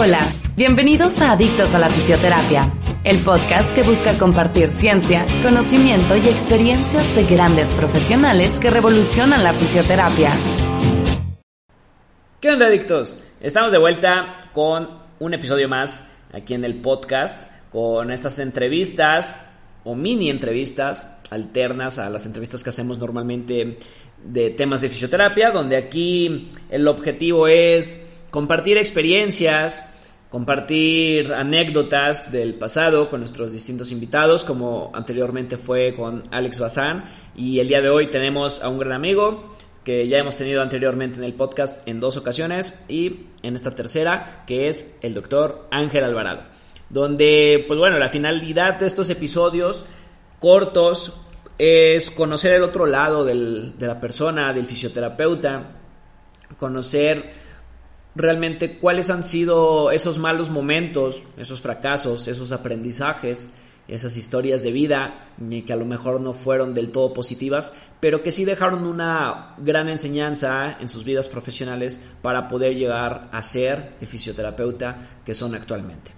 Hola, bienvenidos a Adictos a la Fisioterapia, el podcast que busca compartir ciencia, conocimiento y experiencias de grandes profesionales que revolucionan la fisioterapia. ¿Qué onda, adictos? Estamos de vuelta con un episodio más aquí en el podcast, con estas entrevistas o mini entrevistas alternas a las entrevistas que hacemos normalmente de temas de fisioterapia, donde aquí el objetivo es compartir experiencias, compartir anécdotas del pasado con nuestros distintos invitados, como anteriormente fue con Alex Bazán. Y el día de hoy tenemos a un gran amigo que ya hemos tenido anteriormente en el podcast en dos ocasiones y en esta tercera, que es el doctor Ángel Alvarado. Donde, pues bueno, la finalidad de estos episodios cortos es conocer el otro lado de la persona, del fisioterapeuta, conocer realmente cuáles han sido esos malos momentos, esos fracasos, esos aprendizajes, esas historias de vida que a lo mejor no fueron del todo positivas, pero que sí dejaron una gran enseñanza en sus vidas profesionales para poder llegar a ser el fisioterapeuta que son actualmente.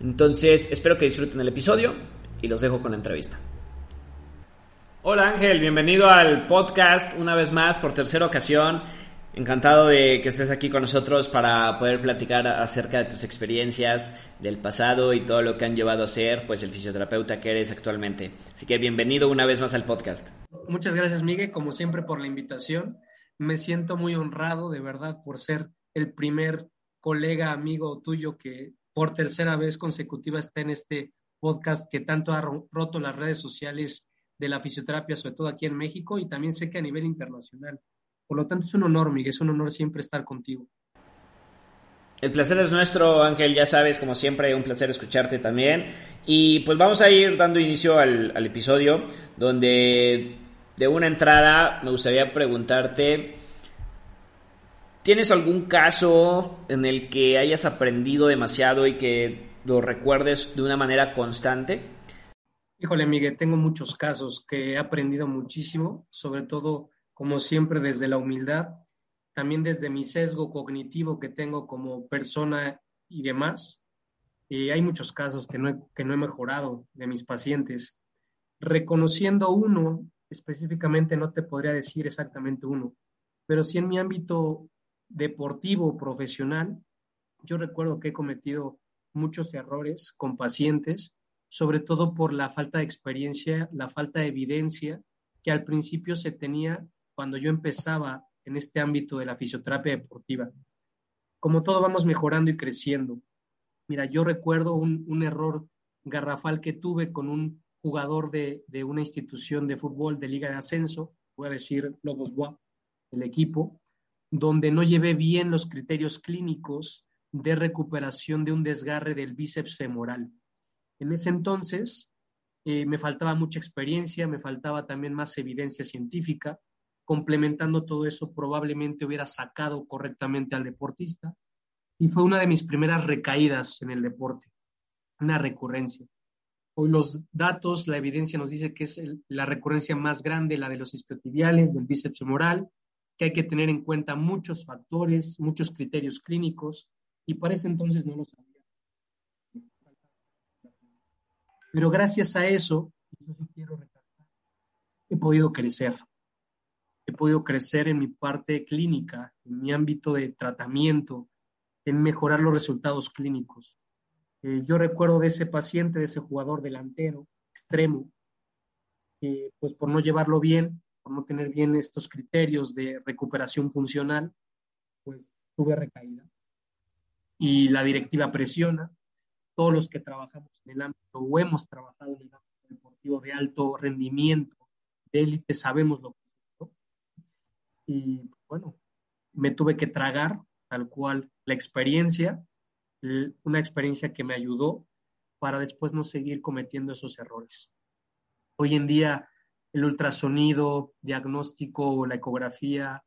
Entonces, espero que disfruten el episodio y los dejo con la entrevista. Hola Ángel, bienvenido al podcast una vez más por tercera ocasión. Encantado de que estés aquí con nosotros para poder platicar acerca de tus experiencias del pasado y todo lo que han llevado a ser pues el fisioterapeuta que eres actualmente. Así que bienvenido una vez más al podcast. Muchas gracias Miguel, como siempre por la invitación. Me siento muy honrado de verdad por ser el primer colega amigo tuyo que por tercera vez consecutiva está en este podcast que tanto ha roto las redes sociales de la fisioterapia, sobre todo aquí en México y también sé que a nivel internacional. Por lo tanto, es un honor, Miguel, es un honor siempre estar contigo. El placer es nuestro, Ángel, ya sabes, como siempre, un placer escucharte también. Y pues vamos a ir dando inicio al, al episodio, donde de una entrada me gustaría preguntarte, ¿tienes algún caso en el que hayas aprendido demasiado y que lo recuerdes de una manera constante? Híjole, Miguel, tengo muchos casos que he aprendido muchísimo, sobre todo como siempre desde la humildad, también desde mi sesgo cognitivo que tengo como persona y demás. Hay muchos casos que no, he, que no he mejorado de mis pacientes. Reconociendo uno, específicamente no te podría decir exactamente uno, pero sí en mi ámbito deportivo, profesional, yo recuerdo que he cometido muchos errores con pacientes, sobre todo por la falta de experiencia, la falta de evidencia que al principio se tenía cuando yo empezaba en este ámbito de la fisioterapia deportiva. Como todo vamos mejorando y creciendo. Mira, yo recuerdo un, error garrafal que tuve con un jugador de, una institución de fútbol de Liga de Ascenso, voy a decir Lobos Boa, el equipo, donde no llevé bien los criterios clínicos de recuperación de un desgarre del bíceps femoral. En ese entonces eh, me faltaba mucha experiencia, me faltaba también más evidencia científica, complementando todo eso, probablemente hubiera sacado correctamente al deportista. Y fue una de mis primeras recaídas en el deporte, una recurrencia. Hoy los datos, la evidencia nos dice que es la recurrencia más grande, la de los isquiotibiales, del bíceps femoral, que hay que tener en cuenta muchos factores, muchos criterios clínicos, y para ese entonces no lo sabía. Pero gracias a eso, eso sí quiero recalcar, he podido crecer he podido crecer en mi parte clínica, en mi ámbito de tratamiento, en mejorar los resultados clínicos. Eh, yo recuerdo de ese paciente, de ese jugador delantero, extremo, que pues por no llevarlo bien, por no tener bien estos criterios de recuperación funcional, pues tuve recaída. Y la directiva presiona, todos los que trabajamos en el ámbito o hemos trabajado en el ámbito deportivo de alto rendimiento, de élite, sabemos lo que y bueno, me tuve que tragar tal cual la experiencia, una experiencia que me ayudó para después no seguir cometiendo esos errores. Hoy en día el ultrasonido, diagnóstico, la ecografía,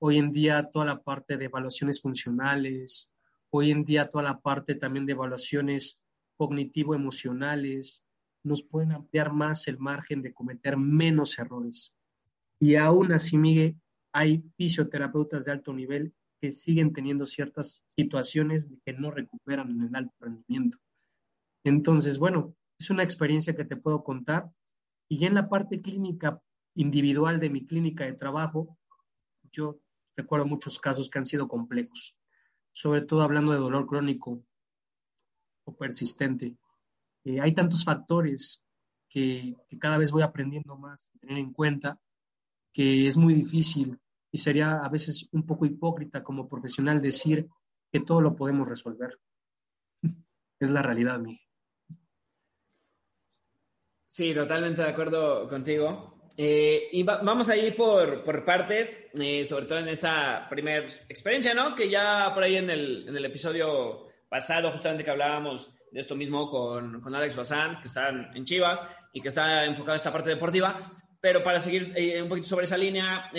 hoy en día toda la parte de evaluaciones funcionales, hoy en día toda la parte también de evaluaciones cognitivo-emocionales, nos pueden ampliar más el margen de cometer menos errores. Y aún así, Miguel, hay fisioterapeutas de alto nivel que siguen teniendo ciertas situaciones que no recuperan en el alto rendimiento. Entonces, bueno, es una experiencia que te puedo contar. Y ya en la parte clínica individual de mi clínica de trabajo, yo recuerdo muchos casos que han sido complejos, sobre todo hablando de dolor crónico o persistente. Eh, hay tantos factores que, que, cada vez voy aprendiendo más a tener en cuenta que es muy difícil y sería a veces un poco hipócrita como profesional decir que todo lo podemos resolver. Es la realidad, Miguel. Sí, totalmente de acuerdo contigo. Eh, y vamos a ir por, por partes, eh, sobre todo en esa primera experiencia, ¿no? Que ya por ahí en el, en el episodio pasado, justamente que hablábamos de esto mismo con, con Alex Bazán, que está en Chivas y que está enfocado en esta parte deportiva. Pero para seguir eh, un poquito sobre esa línea,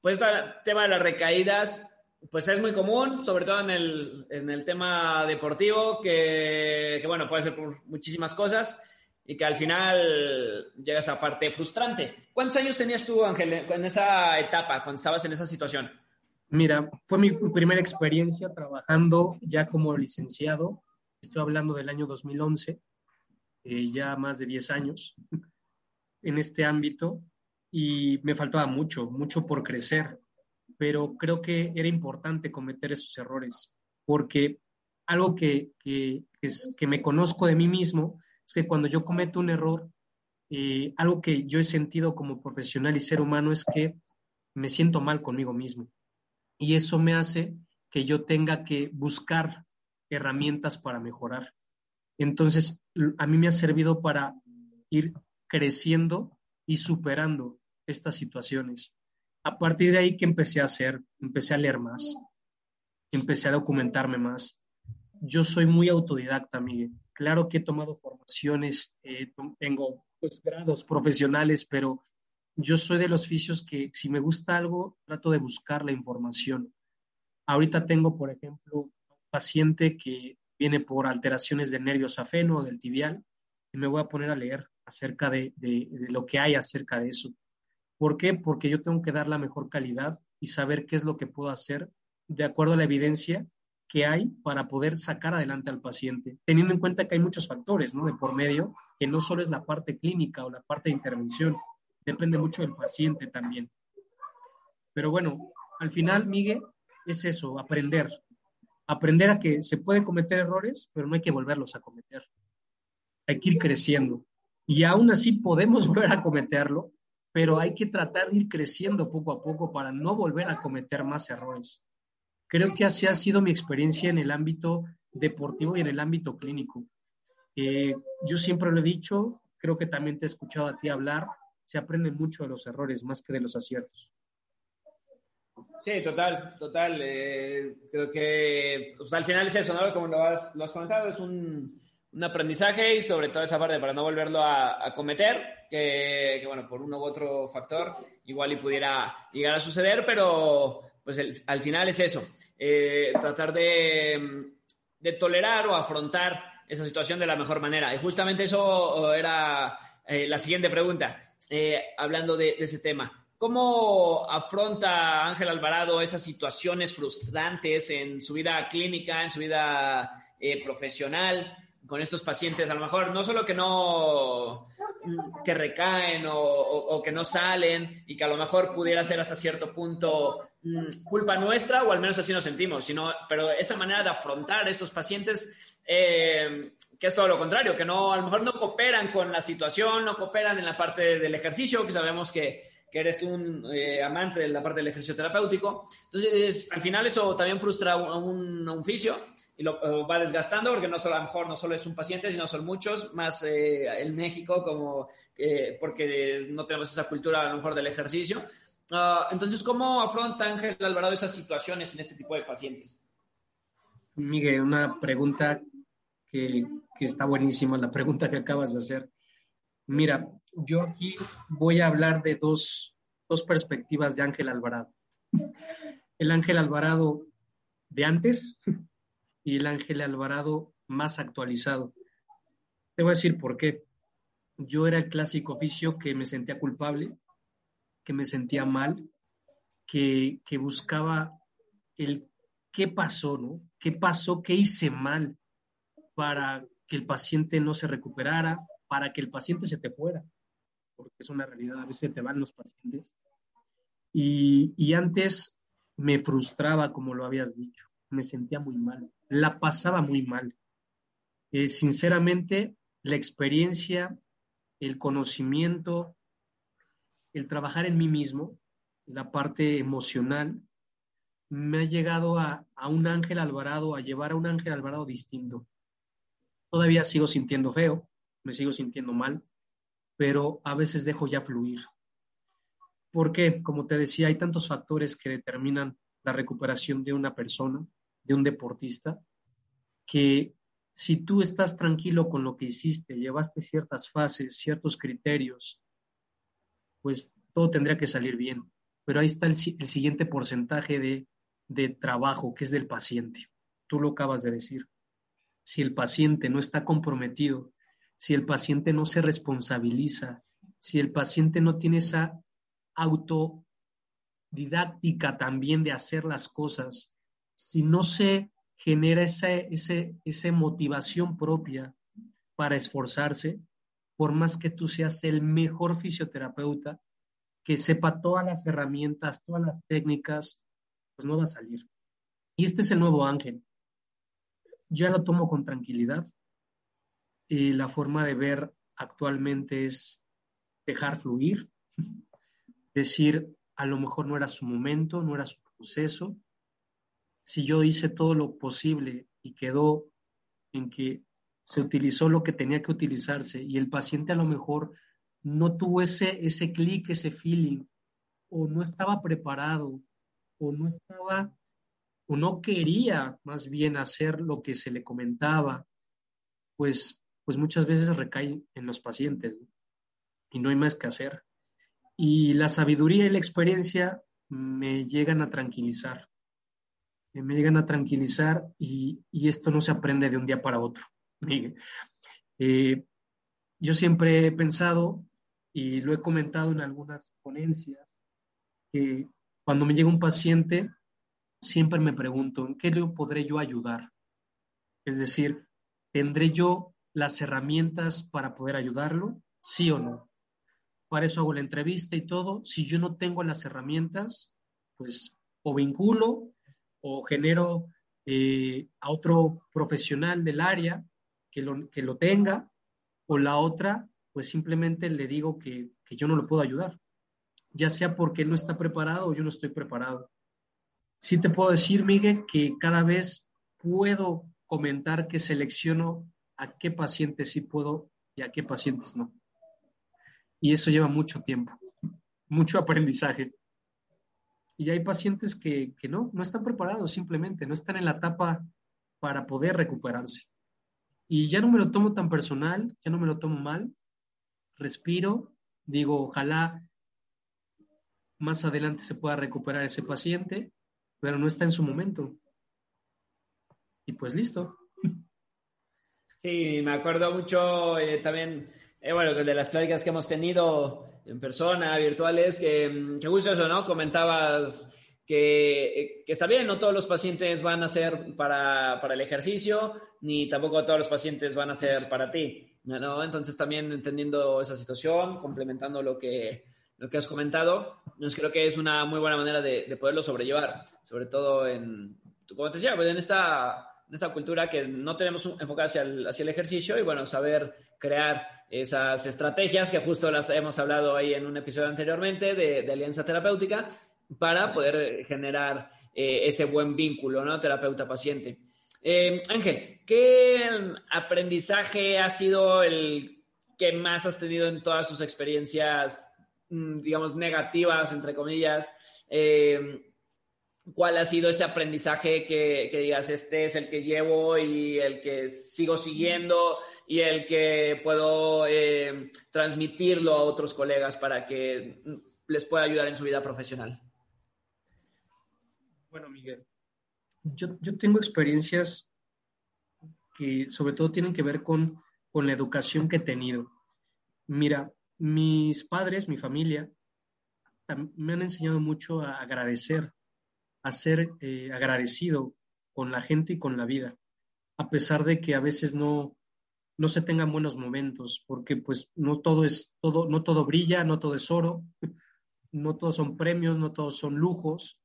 pues el tema de las recaídas, pues es muy común, sobre todo en el, en el tema deportivo, que, que, bueno, puede ser por muchísimas cosas y que al final llega esa parte frustrante. ¿Cuántos años tenías tú, Ángel, en esa etapa, cuando estabas en esa situación? Mira, fue mi primera experiencia trabajando ya como licenciado. Estoy hablando del año 2011, eh, ya más de 10 años en este ámbito y me faltaba mucho, mucho por crecer, pero creo que era importante cometer esos errores porque algo que, que, que, que me conozco de mí mismo es que cuando yo cometo un error, eh, algo que yo he sentido como profesional y ser humano es que me siento mal conmigo mismo. Y eso me hace que yo tenga que buscar herramientas para mejorar. Entonces, a mí me ha servido para ir creciendo y superando estas situaciones. A partir de ahí que empecé a hacer, empecé a leer más, empecé a documentarme más. Yo soy muy autodidacta, Miguel. Claro que he tomado formaciones, eh, tengo pues, grados profesionales, pero yo soy de los oficios que si me gusta algo, trato de buscar la información. Ahorita tengo, por ejemplo, un paciente que viene por alteraciones del nervio safeno o del tibial y me voy a poner a leer acerca de, de, lo que hay acerca de eso. ¿Por qué? Porque yo tengo que dar la mejor calidad y saber qué es lo que puedo hacer de acuerdo a la evidencia que hay para poder sacar adelante al paciente, teniendo en cuenta que hay muchos factores ¿no? de por medio, que no solo es la parte clínica o la parte de intervención, depende mucho del paciente también. Pero bueno, al final, Miguel, es eso, aprender. Aprender a que se pueden cometer errores, pero no hay que volverlos a cometer. Hay que ir creciendo. Y aún así podemos volver a cometerlo, pero hay que tratar de ir creciendo poco a poco para no volver a cometer más errores. Creo que así ha sido mi experiencia en el ámbito deportivo y en el ámbito clínico. Eh, yo siempre lo he dicho, creo que también te he escuchado a ti hablar, se aprende mucho de los errores más que de los aciertos. Sí, total, total. Eh, creo que al final es eso, ¿no? Como lo has, lo has comentado, es un, un, aprendizaje y sobre todo esa parte para no volverlo a, cometer, que, que, bueno, por uno u otro factor igual y pudiera llegar a suceder, pero pues al final es eso. Eh, tratar de, de, tolerar o afrontar esa situación de la mejor manera. Y justamente eso era eh, la siguiente pregunta, eh, hablando de, ese tema. ¿Cómo afronta Ángel Alvarado esas situaciones frustrantes en su vida clínica, en su vida profesional, con estos pacientes? A lo mejor no solo que no que recaen o, que no salen y que a lo mejor pudiera ser hasta cierto punto mm, culpa nuestra o al menos así nos sentimos, sino, pero esa manera de afrontar a estos pacientes eh, que es todo lo contrario, que no, a lo mejor no cooperan con la situación, no cooperan en la parte del ejercicio, que sabemos que, que eres un eh, amante de la parte del ejercicio terapéutico. Entonces, al final eso también frustra a un, un, fisio y lo, va desgastando porque no solo, a lo mejor no solo es un paciente, sino son muchos, más eh, en México, como eh, porque no tenemos esa cultura a lo mejor del ejercicio. Uh, entonces, ¿cómo afronta Ángel Alvarado esas situaciones en este tipo de pacientes? Miguel, una pregunta que, que, está buenísima, la pregunta que acabas de hacer. Mira, yo aquí voy a hablar de dos, dos perspectivas de Ángel Alvarado. El Ángel Alvarado de antes y el Ángel Alvarado más actualizado. Te voy a decir por qué. Yo era el clásico oficio que me sentía culpable, que me sentía mal, que, que buscaba el qué pasó, ¿no? ¿Qué pasó? ¿Qué hice mal para que el paciente no se recuperara, para que el paciente se te fuera? Porque es una realidad, a veces te van los pacientes. Y, y antes me frustraba, como lo habías dicho, me sentía muy mal, la pasaba muy mal. Eh, sinceramente, la experiencia, el conocimiento, el trabajar en mí mismo, la parte emocional, me ha llegado a, a, un Ángel Alvarado, a llevar a un Ángel Alvarado distinto. Todavía sigo sintiendo feo, me sigo sintiendo mal, pero a veces dejo ya fluir. Porque, como te decía, hay tantos factores que determinan la recuperación de una persona, de un deportista, que si tú estás tranquilo con lo que hiciste, llevaste ciertas fases, ciertos criterios, pues todo tendría que salir bien. Pero ahí está el, siguiente porcentaje de, de trabajo, que es del paciente. Tú lo acabas de decir. Si el paciente no está comprometido, si el paciente no se responsabiliza, si el paciente no tiene esa autodidáctica también de hacer las cosas, si no se genera esa, ese, esa motivación propia para esforzarse, por más que tú seas el mejor fisioterapeuta, que sepa todas las herramientas, todas las técnicas, pues no va a salir. Y este es el nuevo ángel. Ya lo tomo con tranquilidad. Y la forma de ver actualmente es dejar fluir, decir, a lo mejor no era su momento, no era su proceso, si yo hice todo lo posible y quedó en que se utilizó lo que tenía que utilizarse y el paciente a lo mejor no tuvo ese, ese clic, ese feeling, o no estaba preparado, o no estaba, o no quería más bien hacer lo que se le comentaba, pues, pues muchas veces recae en los pacientes y no hay más que hacer. Y la sabiduría y la experiencia me llegan a tranquilizar me llegan a tranquilizar y, esto no se aprende de un día para otro. Eh, yo siempre he pensado y lo he comentado en algunas ponencias, que cuando me llega un paciente, siempre me pregunto, ¿en qué le podré yo ayudar? Es decir, ¿tendré yo las herramientas para poder ayudarlo? ¿Sí o no? Para eso hago la entrevista y todo. Si yo no tengo las herramientas, pues o vinculo o genero eh, a otro profesional del área que lo, que lo tenga, o la otra, pues simplemente le digo que, que yo no lo puedo ayudar, ya sea porque él no está preparado o yo no estoy preparado. Sí te puedo decir, Miguel, que cada vez puedo comentar que selecciono a qué pacientes sí puedo y a qué pacientes no. Y eso lleva mucho tiempo, mucho aprendizaje. Y hay pacientes que, que no, no están preparados simplemente, no están en la etapa para poder recuperarse. Y ya no me lo tomo tan personal, ya no me lo tomo mal, respiro, digo, ojalá más adelante se pueda recuperar ese paciente, pero no está en su momento. Y pues listo. Sí, me acuerdo mucho eh, también, eh, bueno, de las pláticas que hemos tenido en persona, virtuales, que, mm, que justo eso, ¿no? Comentabas que, que, está bien, no todos los pacientes van a ser para, para, el ejercicio, ni tampoco todos los pacientes van a ser para ti, ¿no? Entonces también entendiendo esa situación, complementando lo que, lo que has comentado, pues creo que es una muy buena manera de, de poderlo sobrellevar, sobre todo en, como te decía, pues en esta, en esta cultura que no tenemos enfocada hacia el, hacia el ejercicio y bueno, saber crear esas estrategias que justo las hemos hablado ahí en un episodio anteriormente de, alianza terapéutica para poder generar eh, ese buen vínculo, ¿no? Terapeuta-paciente. Eh, Ángel, ¿qué aprendizaje ha sido el que más has tenido en todas sus experiencias, mm, digamos, negativas, entre comillas? Eh, ¿Cuál ha sido ese aprendizaje que, que digas, este es el que llevo y el que sigo siguiendo? Y el que puedo eh, transmitirlo a otros colegas para que les pueda ayudar en su vida profesional? Bueno, Miguel, yo, yo tengo experiencias que sobre todo tienen que ver con, con la educación que he tenido. Mira, mis padres, mi familia, me han enseñado mucho a agradecer, a ser eh, agradecido con la gente y con la vida, a pesar de que a veces no, no se tengan buenos momentos, porque pues no todo es todo, no todo brilla, no todo es oro, no todos son premios, no todos son lujos.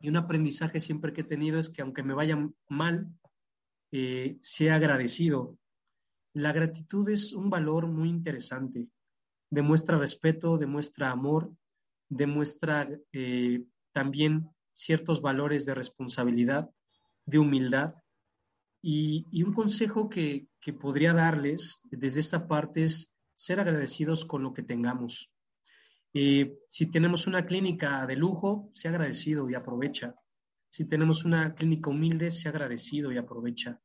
Y un aprendizaje siempre que he tenido es que aunque me vaya mal, eh, sea agradecido. La gratitud es un valor muy interesante. Demuestra respeto, demuestra amor, demuestra eh, también ciertos valores de responsabilidad, de humildad. Y, un consejo que, podría darles desde esta parte es ser agradecidos con lo que tengamos. Eh, si tenemos una clínica de lujo, sea agradecido y aprovecha. Si tenemos una clínica humilde, sea agradecido y aprovecha.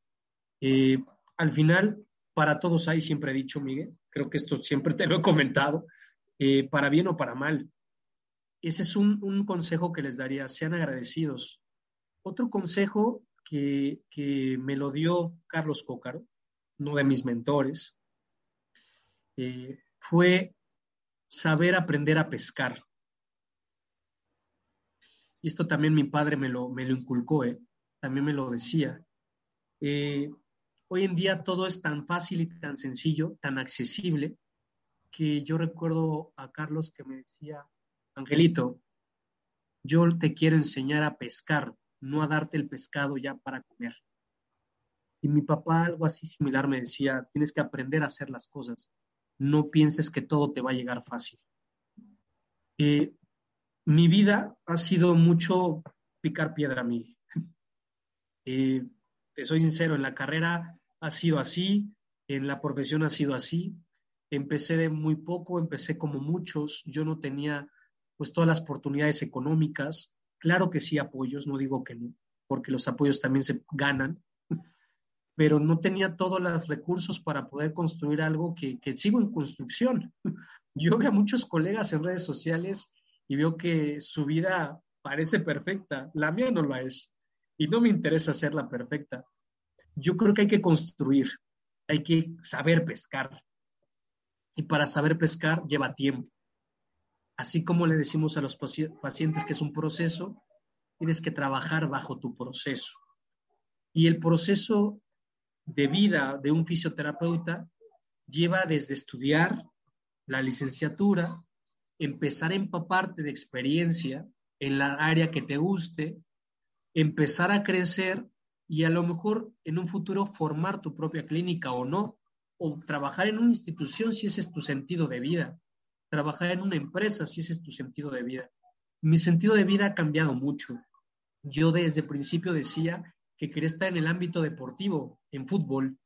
Eh, al final, para todos hay, siempre he dicho, Miguel, creo que esto siempre te lo he comentado, eh, para bien o para mal. Ese es un, un, consejo que les daría, sean agradecidos. Otro consejo que, me lo dio Carlos Cócaro, uno de mis mentores, eh, fue saber aprender a pescar. Y esto también mi padre me lo, me lo inculcó, ¿eh? también me lo decía. Eh, hoy en día todo es tan fácil y tan sencillo, tan accesible, que yo recuerdo a Carlos que me decía, Angelito, yo te quiero enseñar a pescar, no a darte el pescado ya para comer. Y mi papá algo así similar me decía, tienes que aprender a hacer las cosas, no pienses que todo te va a llegar fácil. Eh, mi vida ha sido mucho picar piedra a mí. Eh, te soy sincero, en la carrera ha sido así, en la profesión ha sido así. Empecé de muy poco, empecé como muchos, yo no tenía pues todas las oportunidades económicas. Claro que sí apoyos, no digo que no, porque los apoyos también se ganan, pero no tenía todos los recursos para poder construir algo que, que sigo en construcción. Yo veo a muchos colegas en redes sociales y veo que su vida parece perfecta, la mía no lo es, y no me interesa hacerla perfecta. Yo creo que hay que construir, hay que saber pescar, y para saber pescar lleva tiempo. Así como le decimos a los pacientes que es un proceso, tienes que trabajar bajo tu proceso. Y el proceso de vida de un fisioterapeuta lleva desde estudiar la licenciatura, empezar a empaparte de experiencia en la área que te guste, empezar a crecer y a lo mejor en un futuro formar tu propia clínica o no, o trabajar en una institución si ese es tu sentido de vida, trabajar en una empresa si ese es tu sentido de vida. Mi sentido de vida ha cambiado mucho. Yo desde principio decía que quería estar en el ámbito deportivo, en fútbol.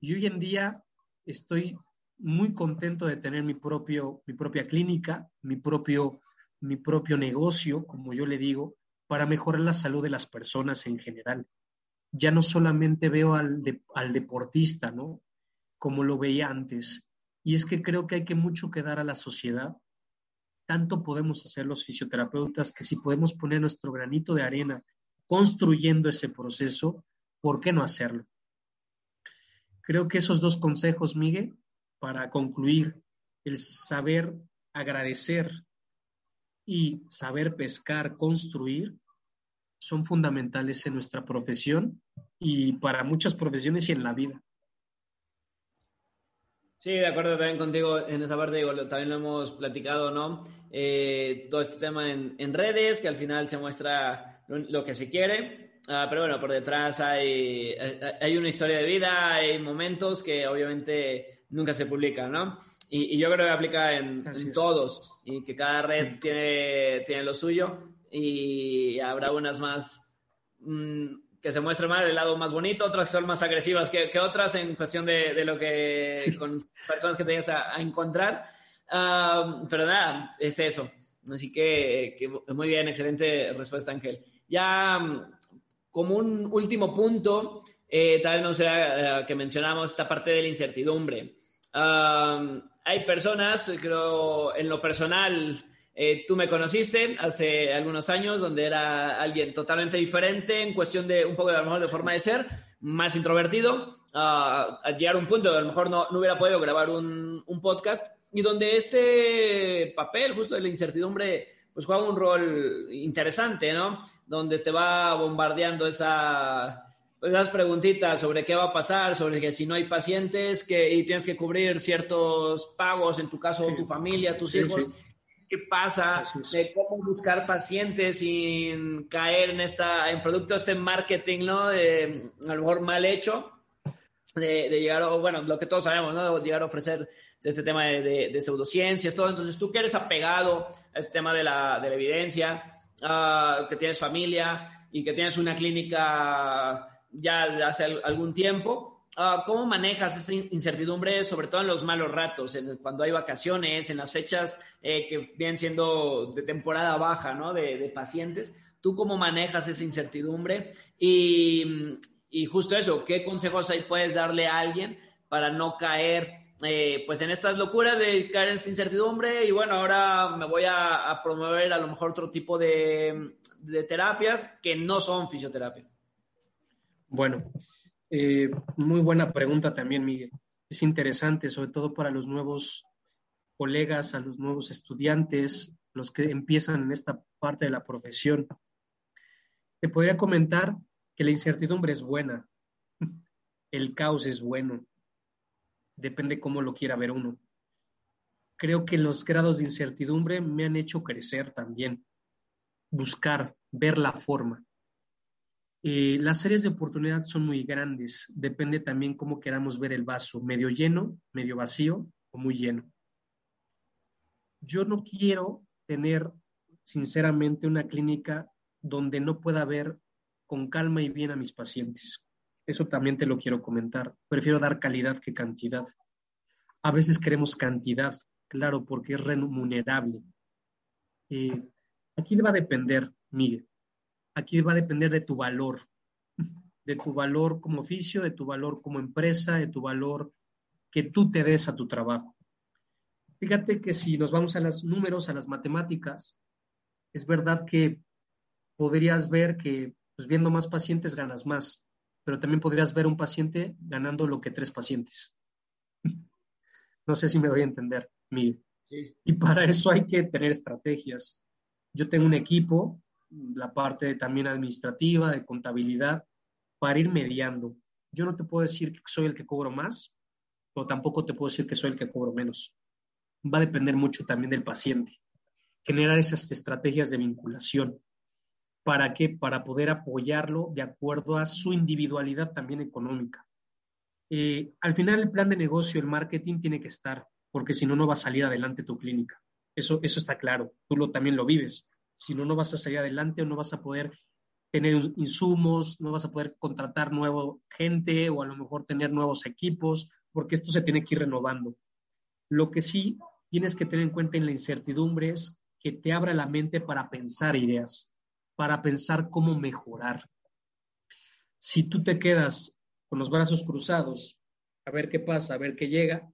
Y hoy en día estoy muy contento de tener mi, propio, mi propia clínica, mi propio, mi propio negocio, como yo le digo, para mejorar la salud de las personas en general. Ya no solamente veo al, al deportista, ¿no? Como lo veía antes. Y es que creo que hay que mucho que dar a la sociedad. Tanto podemos hacer los fisioterapeutas que si podemos poner nuestro granito de arena construyendo ese proceso, ¿por qué no hacerlo? Creo que esos dos consejos, Miguel, para concluir, el saber agradecer y saber pescar, construir, son fundamentales en nuestra profesión y para muchas profesiones y en la vida. Sí, de acuerdo también contigo en esa parte, digo, también lo hemos platicado, ¿no? Eh, todo este tema en, en, redes, que al final se muestra lo, que se quiere, ah, pero bueno, por detrás hay, hay una historia de vida, hay momentos que obviamente nunca se publican, ¿no? Y, y yo creo que aplica en, en todos, y que cada red tiene, tiene lo suyo, y habrá unas más... Mmm, que se muestre más el lado más bonito, otras que son más agresivas que, que otras en cuestión de, de lo que con personas que tengas a, a encontrar. Uh, pero nada, es eso. Así que, que, muy bien, excelente respuesta, Ángel. Ya como un último punto, eh, tal vez me gustaría uh, que mencionamos esta parte de la incertidumbre. Uh, hay personas, creo, en lo personal, eh, tú me conociste hace algunos años, donde era alguien totalmente diferente en cuestión de un poco de a lo mejor de forma de ser, más introvertido, a llegar a un punto donde a lo mejor no, no hubiera podido grabar un, un, podcast y donde este papel justo de la incertidumbre pues juega un rol interesante, ¿no? Donde te va bombardeando esa, pues, esas preguntitas sobre qué va a pasar, sobre que si no hay pacientes que, y tienes que cubrir ciertos pagos, en tu caso, tu familia, tus hijos. ¿Qué pasa? De cómo buscar pacientes sin caer en esta, en producto este marketing, ¿no? De, a lo mejor mal hecho, de, de llegar, o bueno, lo que todos sabemos, ¿no? De llegar a ofrecer este tema de, de, pseudociencias, todo. Entonces, tú que eres apegado a este tema de la, de la evidencia, uh, que tienes familia y que tienes una clínica ya de hace algún tiempo, uh, ¿cómo manejas esa incertidumbre, sobre todo en los malos ratos, en, cuando hay vacaciones, en las fechas eh, que vienen siendo de temporada baja, ¿no? De, de pacientes. ¿Tú cómo manejas esa incertidumbre? Y, y justo eso, ¿qué consejos ahí puedes darle a alguien para no caer eh, pues en estas locuras de caer en incertidumbre y bueno, ahora me voy a, promover a lo mejor otro tipo de, terapias que no son fisioterapia. Bueno, eh, muy buena pregunta también, Miguel. Es interesante, sobre todo para los nuevos colegas, a los nuevos estudiantes, los que empiezan en esta parte de la profesión. Te podría comentar que la incertidumbre es buena, el caos es bueno, depende cómo lo quiera ver uno. Creo que los grados de incertidumbre me han hecho crecer también, buscar, ver la forma. Eh, las series de oportunidad son muy grandes, depende también cómo queramos ver el vaso, medio lleno, medio vacío o muy lleno. Yo no quiero tener, sinceramente, una clínica donde no pueda ver con calma y bien a mis pacientes. Eso también te lo quiero comentar. Prefiero dar calidad que cantidad. A veces queremos cantidad, claro, porque es remunerable. Eh, aquí va a depender, Miguel. Aquí va a depender de tu valor, de tu valor como oficio, de tu valor como empresa, de tu valor que tú te des a tu trabajo. Fíjate que si nos vamos a los números, a las matemáticas, es verdad que podrías ver que pues, viendo más pacientes ganas más pero también podrías ver un paciente ganando lo que tres pacientes. No sé si me voy a entender, Miguel. Y para eso hay que tener estrategias. Yo tengo un equipo, la parte también administrativa, de contabilidad, para ir mediando. Yo no te puedo decir que soy el que cobro más, o tampoco te puedo decir que soy el que cobro menos. Va a depender mucho también del paciente. Generar esas estrategias de vinculación. ¿Para qué? Para poder apoyarlo de acuerdo a su individualidad también económica. Eh, al final el plan de negocio, el marketing tiene que estar, porque si no, no va a salir adelante tu clínica. Eso, eso está claro, tú lo, también lo vives. Si no, no vas a salir adelante o no vas a poder tener insumos, no vas a poder contratar nueva gente o a lo mejor tener nuevos equipos, porque esto se tiene que ir renovando. Lo que sí tienes que tener en cuenta en la incertidumbre es que te abra la mente para pensar ideas para pensar cómo mejorar. Si tú te quedas con los brazos cruzados, a ver qué pasa, a ver qué llega,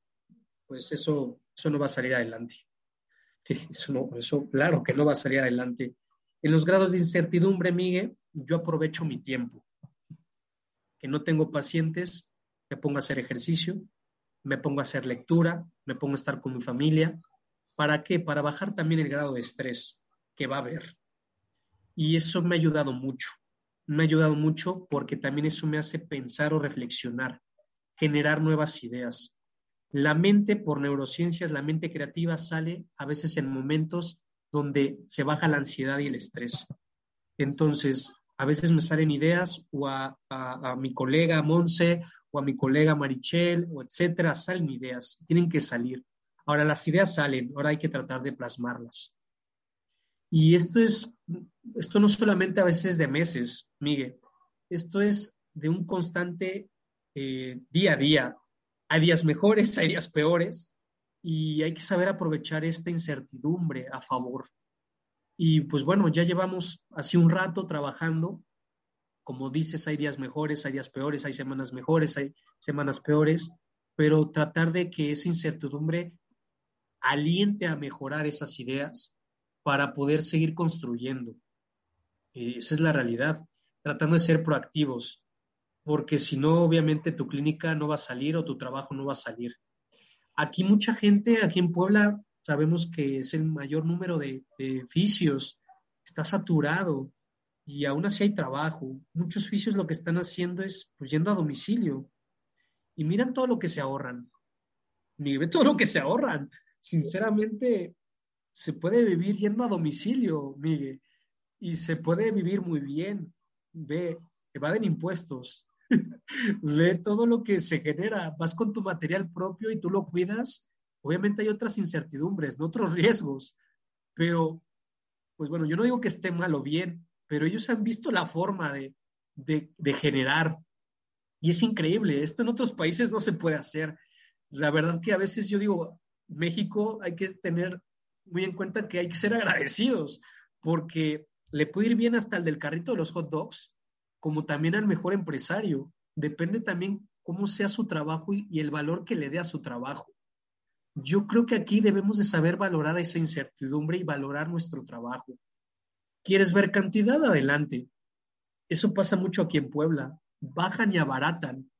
pues eso, eso no va a salir adelante. Eso, no, eso claro que no va a salir adelante. En los grados de incertidumbre, Miguel, yo aprovecho mi tiempo. Que no tengo pacientes, me pongo a hacer ejercicio, me pongo a hacer lectura, me pongo a estar con mi familia. ¿Para qué? Para bajar también el grado de estrés que va a haber. Y eso me ha ayudado mucho. Me ha ayudado mucho porque también eso me hace pensar o reflexionar, generar nuevas ideas. La mente, por neurociencias, la mente creativa sale a veces en momentos donde se baja la ansiedad y el estrés. Entonces, a veces me salen ideas o a, mi colega Monse o a mi colega Marichel o etcétera, salen ideas, tienen que salir. Ahora las ideas salen, ahora hay que tratar de plasmarlas. Y esto es, esto no solamente a veces de meses, Miguel, esto es de un constante eh, día a día. Hay días mejores, hay días peores, y hay que saber aprovechar esta incertidumbre a favor. Y pues bueno, ya llevamos así un rato trabajando. Como dices, hay días mejores, hay días peores, hay semanas mejores, hay semanas peores, pero tratar de que esa incertidumbre aliente a mejorar esas ideas para poder seguir construyendo. Eh, esa es la realidad, tratando de ser proactivos, porque si no, obviamente tu clínica no va a salir o tu trabajo no va a salir. Aquí mucha gente, aquí en Puebla, sabemos que es el mayor número de, de está saturado y aún así hay trabajo. Muchos oficios lo que están haciendo es pues, yendo a domicilio. Y miran todo lo que se ahorran. Ve todo lo que se ahorran. Sinceramente, se puede vivir yendo a domicilio, Miguel, y se puede vivir muy bien. Ve, evaden impuestos, ve todo lo que se genera, vas con tu material propio y tú lo cuidas. Obviamente hay otras incertidumbres, otros riesgos, pero, pues bueno, yo no digo que esté mal o bien, pero ellos han visto la forma de, de, generar. Y es increíble, esto en otros países no se puede hacer. La verdad que a veces yo digo, México hay que tener muy en cuenta que hay que ser agradecidos, porque le puede ir bien hasta el del carrito de los hot dogs, como también al mejor empresario. Depende también cómo sea su trabajo y, el valor que le dé a su trabajo. Yo creo que aquí debemos de saber valorar esa incertidumbre y valorar nuestro trabajo. ¿Quieres ver cantidad? Adelante. Eso pasa mucho aquí en Puebla. Bajan y abaratan.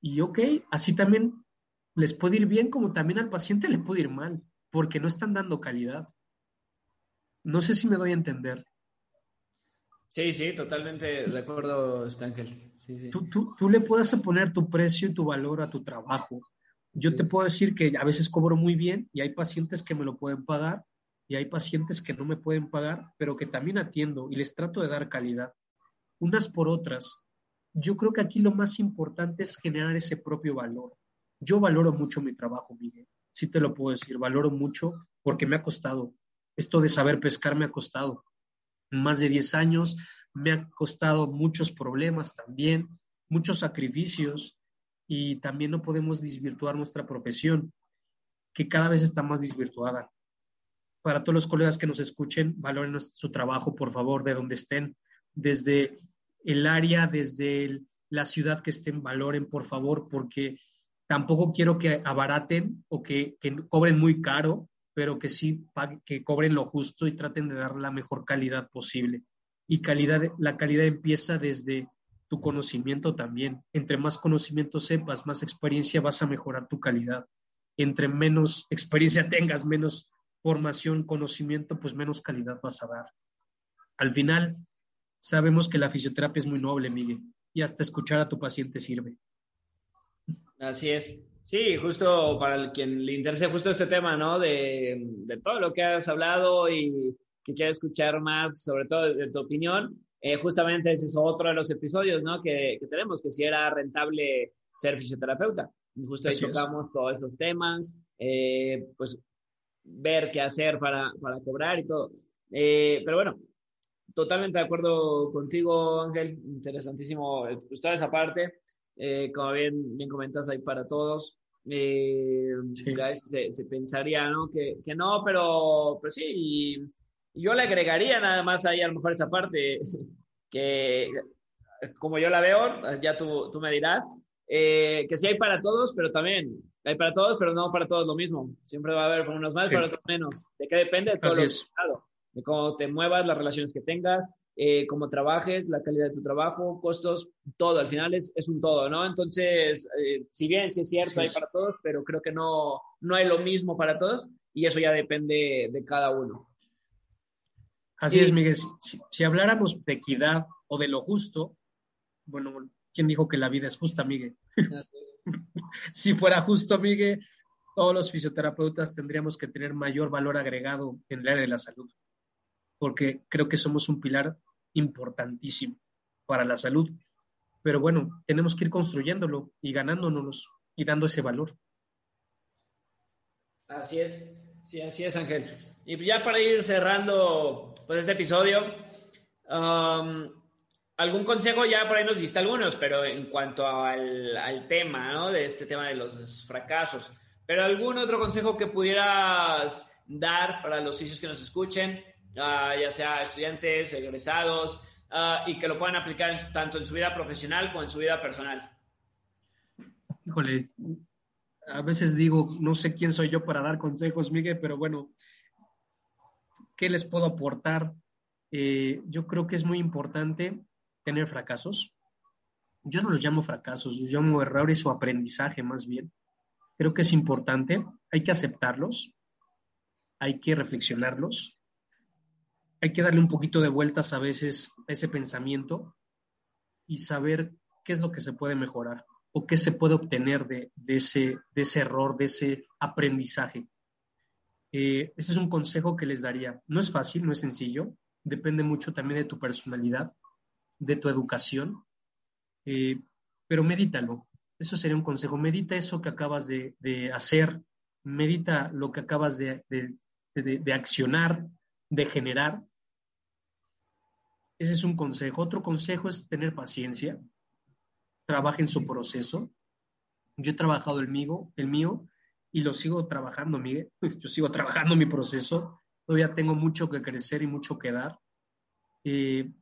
Y ok, así también les puede ir bien como también al paciente le puede ir mal, porque no están dando calidad. No sé si me doy a entender. Sí, sí, totalmente de acuerdo, Stángel. Tú, tú, le puedes poner tu precio y tu valor a tu trabajo. Yo te puedo decir que a veces cobro muy bien y hay pacientes que me lo pueden pagar y hay pacientes que no me pueden pagar, pero que también atiendo y les trato de dar calidad. Unas por otras. Yo creo que aquí lo más importante es generar ese propio valor. Yo valoro mucho mi trabajo, Miguel. Sí te lo puedo decir, valoro mucho porque me ha costado. Esto de saber pescar me ha costado. Más de 10 años me ha costado muchos problemas también, muchos sacrificios y también no podemos desvirtuar nuestra profesión, que cada vez está más desvirtuada. Para todos los colegas que nos escuchen, valoren su trabajo, por favor, de donde estén, desde el área, desde la ciudad que estén, valoren, por favor, porque tampoco quiero que abaraten o que, cobren muy caro, pero que sí que cobren lo justo y traten de dar la mejor calidad posible. Y calidad, la calidad empieza desde tu conocimiento también. Entre más conocimiento sepas, más experiencia vas a mejorar tu calidad. Entre menos experiencia tengas, menos formación, conocimiento, pues menos calidad vas a dar. Al final, sabemos que la fisioterapia es muy noble, Miguel, y hasta escuchar a tu paciente sirve. Así es. Sí, justo para el, quien le interese justo este tema, ¿no? De, de, todo lo que has hablado y que quiere escuchar más, sobre todo de, tu opinión, eh, justamente ese es otro de los episodios, ¿no? Que, que, tenemos, que si era rentable ser fisioterapeuta. Justo ahí tocamos todos esos temas, eh, pues ver qué hacer para, para cobrar y todo. Eh, pero bueno, totalmente de acuerdo contigo, Ángel. Interesantísimo eh, pues, toda esa parte. Eh, como bien, bien comentas, ahí para todos. Eh, se, se, pensaría ¿no? Que, que, no, pero, pero sí. Y, yo le agregaría nada más ahí a lo mejor esa parte que, como yo la veo, ya tú, tú me dirás, que sí hay para todos, pero también hay para todos, pero no para todos lo mismo. Siempre va a haber unos más, para otros menos. ¿De qué depende? De todo lo De cómo te muevas, las relaciones que tengas, eh, cómo trabajes, la calidad de tu trabajo, costos, todo. Al final es, es un todo, ¿no? Entonces, eh, si bien sí es cierto, hay para todos, pero creo que no, no hay lo mismo para todos y eso ya depende de cada uno. Así es, Miguel. Si, si, habláramos de equidad o de lo justo, bueno, ¿quién dijo que la vida es justa, Miguel? si fuera justo, Miguel, todos los fisioterapeutas tendríamos que tener mayor valor agregado en el área de la salud, porque creo que somos un pilar importantísimo para la salud. Pero bueno, tenemos que ir construyéndolo y ganándonos y dando ese valor. Así es, sí, así es, Ángel. Y ya para ir cerrando pues, este episodio, um, algún consejo ya por ahí nos diste algunos, pero en cuanto al, tema, ¿no? De este tema de los fracasos. Pero algún otro consejo que pudieras dar para los sitios que nos escuchen, ah, ya sea estudiantes, egresados, uh, y que lo puedan aplicar tanto en su vida profesional como en su vida personal. Híjole, a veces digo, no sé quién soy yo para dar consejos, Miguel, pero bueno, ¿qué les puedo aportar? Eh, yo creo que es muy importante tener fracasos. Yo no los llamo fracasos, los llamo errores o aprendizaje más bien. Creo que es importante, hay que aceptarlos, hay que reflexionarlos, hay que darle un poquito de vueltas a veces a ese pensamiento y saber qué es lo que se puede mejorar o qué se puede obtener de, ese, de ese error, de ese aprendizaje. Eh, ese es un consejo que les daría. No es fácil, no es sencillo, depende mucho también de tu personalidad, de tu educación, eh, pero medítalo. Eso sería un consejo. Medita eso que acabas de, hacer, medita lo que acabas de, de accionar, de generar. Ese es un consejo. Otro consejo es tener paciencia. Trabaja en su proceso. Yo he trabajado el mío, el mío y lo sigo trabajando, Miguel. Yo sigo trabajando mi proceso. Todavía tengo mucho que crecer y mucho que dar. Eh,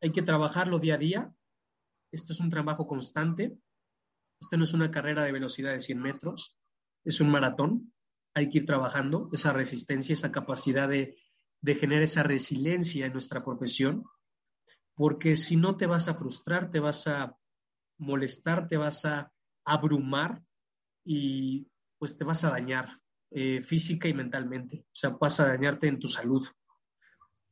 hay que trabajarlo día a día. Esto es un trabajo constante. Esto no es una carrera de velocidad de 100 metros, es un maratón. Hay que ir trabajando esa resistencia, esa capacidad de, de generar esa resiliencia en nuestra profesión, porque si no te vas a frustrar, te vas a molestar, te vas a abrumar y pues te vas a dañar eh, física y mentalmente, o sea, vas a dañarte en tu salud.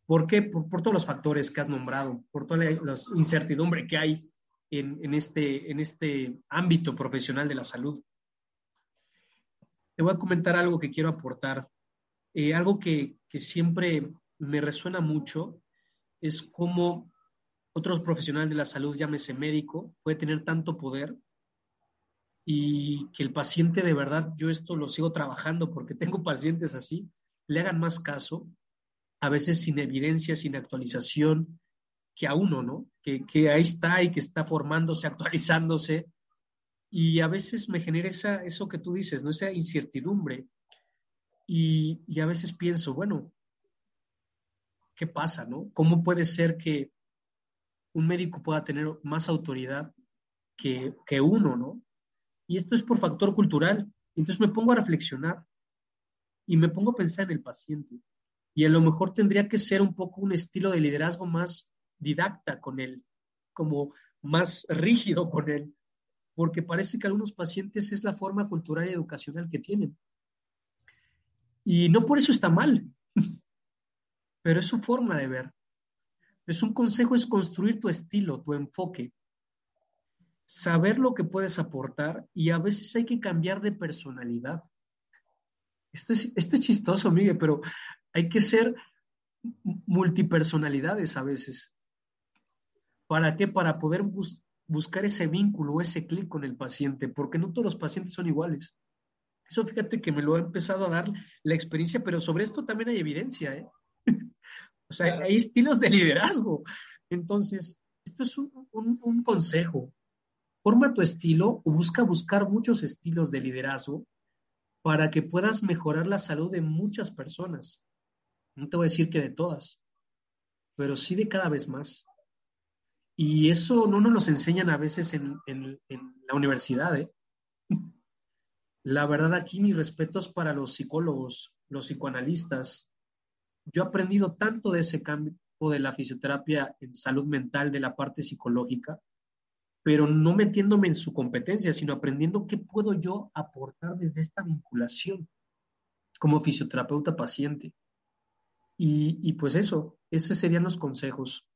¿Por qué? Por, todos los factores que has nombrado, por toda la, incertidumbre que hay en, este, en este ámbito profesional de la salud. Te voy a comentar algo que quiero aportar. Eh, algo que, que siempre me resuena mucho es cómo otros profesionales de la salud, llámese médico, puede tener tanto poder y que el paciente de verdad, yo esto lo sigo trabajando porque tengo pacientes así, le hagan más caso, a veces sin evidencia, sin actualización, que a uno, ¿no? Que, que ahí está y que está formándose, actualizándose. Y a veces me genera esa, eso que tú dices, ¿no? Esa incertidumbre. Y, y a veces pienso, bueno, ¿qué pasa, no? ¿Cómo puede ser que un médico pueda tener más autoridad que, que uno, ¿no? Y esto es por factor cultural. Entonces me pongo a reflexionar y me pongo a pensar en el paciente. Y a lo mejor tendría que ser un poco un estilo de liderazgo más didacta con él, como más rígido con él, porque parece que algunos pacientes es la forma cultural y educacional que tienen. Y no por eso está mal, pero es su forma de ver. Es un consejo es construir tu estilo, tu enfoque, saber lo que puedes aportar y a veces hay que cambiar de personalidad. Esto es, esto es chistoso, Miguel, pero hay que ser multipersonalidades a veces. ¿Para qué? Para poder buscar ese vínculo, ese clic con el paciente, porque no todos los pacientes son iguales. Eso fíjate que me lo ha empezado a dar la experiencia, pero sobre esto también hay evidencia, ¿eh? O sea, hay estilos de liderazgo. Entonces, esto es un consejo. Forma tu estilo o busca buscar muchos estilos de liderazgo para que puedas mejorar la salud de muchas personas. No te voy a decir que de todas, pero sí de cada vez más. Y eso no nos lo enseñan a veces en, la universidad. ¿eh? La verdad aquí mis respetos para los psicólogos, los psicoanalistas. Yo he aprendido tanto de ese campo de la fisioterapia en salud mental, de la parte psicológica, pero no metiéndome en su competencia, sino aprendiendo qué puedo yo aportar desde esta vinculación como fisioterapeuta paciente. Y, pues eso, esos serían los consejos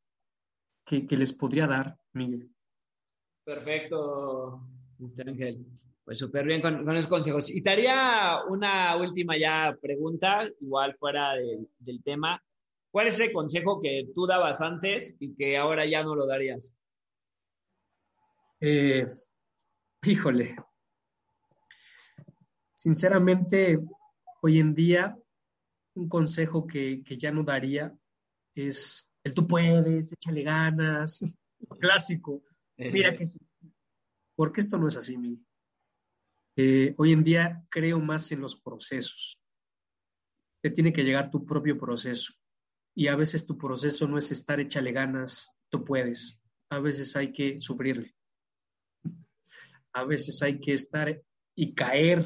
que, les podría dar, Miguel. Perfecto, Ángel. Pues súper bien con, con, esos consejos. Y te haría una última ya pregunta, igual fuera del tema. ¿Cuál es el consejo que tú dabas antes y que ahora ya no lo darías? Eh, híjole, sinceramente, hoy en día, un consejo que, ya no daría es el tú puedes, échale ganas, clásico. Mira que porque esto no es así, mi. Eh, hoy en día creo más en los procesos. Te tiene que llegar tu propio proceso. Y a veces tu proceso no es estar échale ganas, tú puedes. A veces hay que sufrirle a veces hay que estar y caer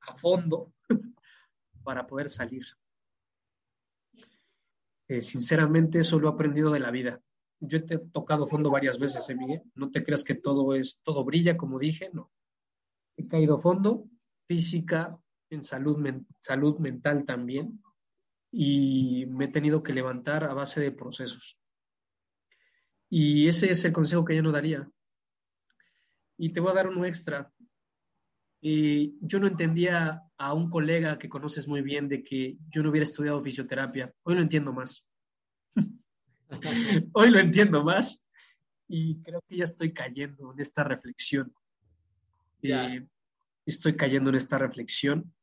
a fondo para poder salir. Eh, sinceramente, eso lo he aprendido de la vida. Yo te he tocado fondo varias veces, ¿eh, Miguel? No te creas que todo es, todo brilla, como dije, no. He caído fondo, física, en salud, salud mental también, y me he tenido que levantar a base de procesos. Y ese es el consejo que yo no daría. Y te voy a dar uno extra. Y yo no entendía a un colega que conoces muy bien de que yo no hubiera estudiado fisioterapia. Hoy lo entiendo más. Hoy lo entiendo más y creo que ya estoy cayendo en esta reflexión. Eh, estoy cayendo en esta reflexión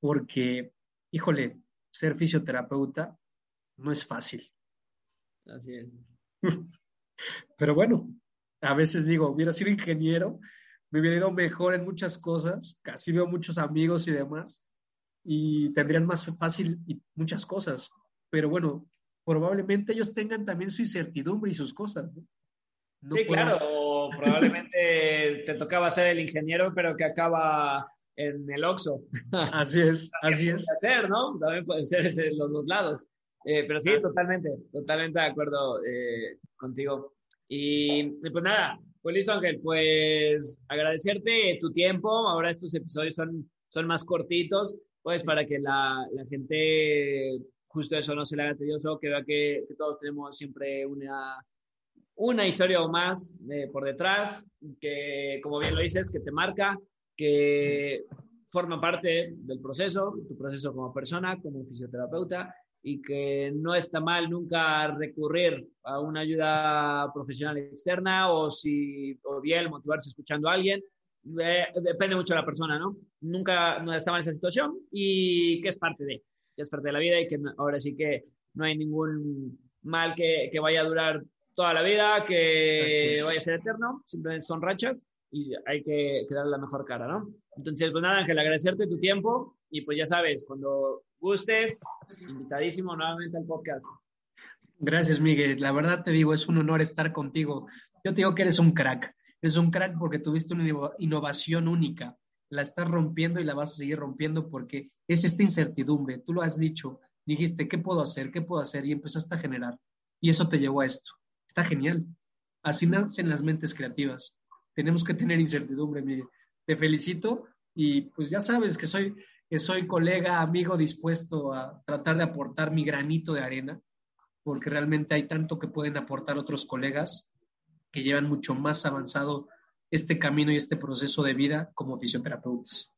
porque, híjole, ser fisioterapeuta no es fácil. Así es. Pero bueno, a veces digo, hubiera sido ingeniero, me hubiera ido mejor en muchas cosas, casi veo muchos amigos y demás, y tendrían más fácil muchas cosas. Pero bueno, probablemente ellos tengan también su incertidumbre y sus cosas. sí, claro, probablemente te tocaba ser el ingeniero, pero que acaba en el Oxxo. Así es, así es. Hacer, ¿no? También pueden ser los dos lados. Eh, pero sí, ah. totalmente, totalmente de acuerdo eh, contigo. Y pues nada, pues listo Ángel, pues agradecerte tu tiempo. Ahora estos episodios son, son más cortitos, pues para que la, la gente justo eso no se le haga tedioso, que vea que, que todos tenemos siempre una, una historia o más eh, por detrás, que como bien lo dices, que te marca, que forma parte del proceso, tu proceso como persona, como fisioterapeuta, y que no está mal nunca recurrir a una ayuda profesional externa o si o bien motivarse escuchando a alguien. Eh, depende mucho de la persona, ¿no? Nunca no está mal esa situación y que es parte de, que es parte de la vida y que ahora sí que no hay ningún mal que, que vaya a durar toda la vida, que vaya a ser eterno, simplemente son rachas y hay que, que darle la mejor cara, ¿no? Entonces, pues nada, Ángel, agradecerte tu tiempo y pues ya sabes, cuando gustes, invitadísimo nuevamente al podcast. Gracias, Miguel. La verdad te digo, es un honor estar contigo. Yo te digo que eres un crack. Eres un crack porque tuviste una innovación única. La estás rompiendo y la vas a seguir rompiendo porque es esta incertidumbre. Tú lo has dicho. Dijiste, ¿qué puedo hacer? ¿Qué puedo hacer? Y empezaste a generar. Y eso te llevó a esto. Está genial. Así nacen las mentes creativas tenemos que tener incertidumbre, Miguel. Te felicito y pues ya sabes que soy, que soy colega, amigo dispuesto a tratar de aportar mi granito de arena, porque realmente hay tanto que pueden aportar otros colegas que llevan mucho más avanzado este camino y este proceso de vida como fisioterapeutas.